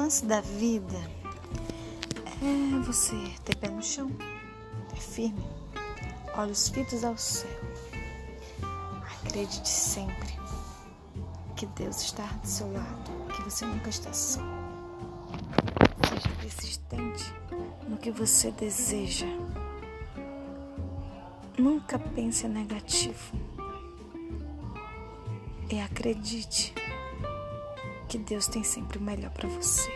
lance da vida é você ter pé no chão, ter firme, olhos fitos ao céu. Acredite sempre que Deus está do seu lado, que você nunca está só. Seja persistente no que você deseja. Nunca pense negativo. E acredite que Deus tem sempre o melhor para você.